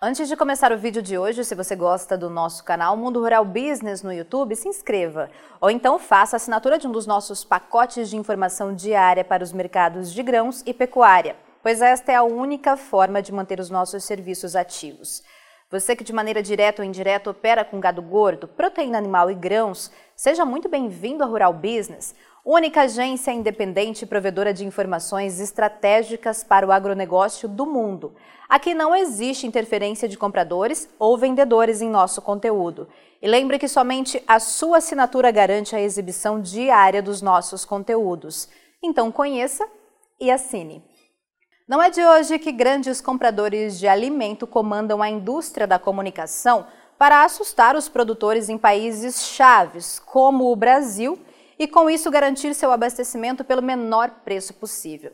Antes de começar o vídeo de hoje, se você gosta do nosso canal Mundo Rural Business no YouTube, se inscreva. Ou então faça a assinatura de um dos nossos pacotes de informação diária para os mercados de grãos e pecuária, pois esta é a única forma de manter os nossos serviços ativos. Você que de maneira direta ou indireta opera com gado gordo, proteína animal e grãos, seja muito bem-vindo ao Rural Business, única agência independente provedora de informações estratégicas para o agronegócio do mundo. Aqui não existe interferência de compradores ou vendedores em nosso conteúdo. E lembre que somente a sua assinatura garante a exibição diária dos nossos conteúdos. Então conheça e assine. Não é de hoje que grandes compradores de alimento comandam a indústria da comunicação para assustar os produtores em países chaves, como o Brasil, e com isso garantir seu abastecimento pelo menor preço possível.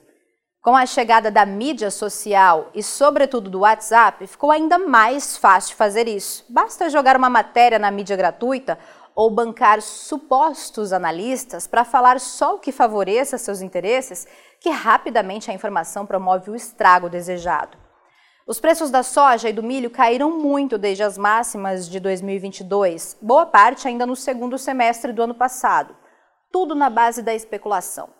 Com a chegada da mídia social e, sobretudo, do WhatsApp, ficou ainda mais fácil fazer isso. Basta jogar uma matéria na mídia gratuita ou bancar supostos analistas para falar só o que favoreça seus interesses, que rapidamente a informação promove o estrago desejado. Os preços da soja e do milho caíram muito desde as máximas de 2022, boa parte ainda no segundo semestre do ano passado. Tudo na base da especulação.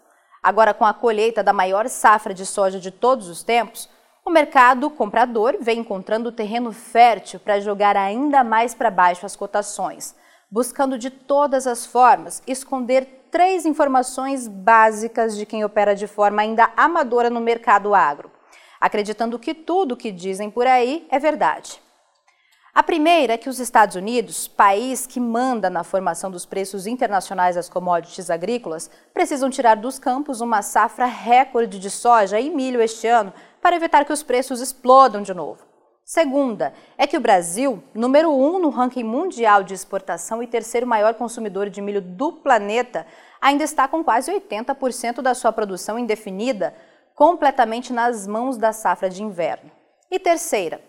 Agora, com a colheita da maior safra de soja de todos os tempos, o mercado comprador vem encontrando terreno fértil para jogar ainda mais para baixo as cotações, buscando de todas as formas esconder três informações básicas de quem opera de forma ainda amadora no mercado agro, acreditando que tudo o que dizem por aí é verdade. A primeira é que os Estados Unidos, país que manda na formação dos preços internacionais das commodities agrícolas, precisam tirar dos campos uma safra recorde de soja e milho este ano para evitar que os preços explodam de novo. Segunda é que o Brasil, número um no ranking mundial de exportação e terceiro maior consumidor de milho do planeta, ainda está com quase 80% da sua produção indefinida completamente nas mãos da safra de inverno. E terceira,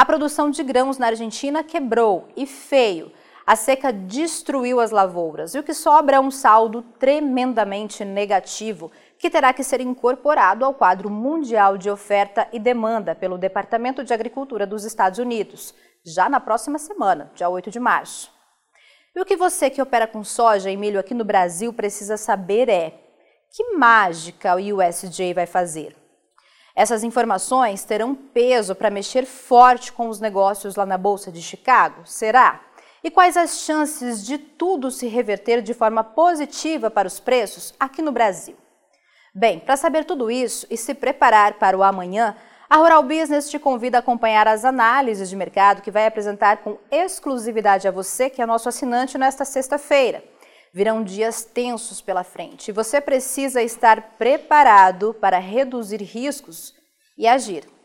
a produção de grãos na Argentina quebrou e feio. A seca destruiu as lavouras e o que sobra é um saldo tremendamente negativo que terá que ser incorporado ao quadro mundial de oferta e demanda pelo Departamento de Agricultura dos Estados Unidos, já na próxima semana, dia 8 de março. E o que você que opera com soja e milho aqui no Brasil precisa saber é: que mágica o USDA vai fazer? Essas informações terão peso para mexer forte com os negócios lá na Bolsa de Chicago? Será? E quais as chances de tudo se reverter de forma positiva para os preços aqui no Brasil? Bem, para saber tudo isso e se preparar para o amanhã, a Rural Business te convida a acompanhar as análises de mercado que vai apresentar com exclusividade a você, que é nosso assinante, nesta sexta-feira. Virão dias tensos pela frente você precisa estar preparado para reduzir riscos e agir.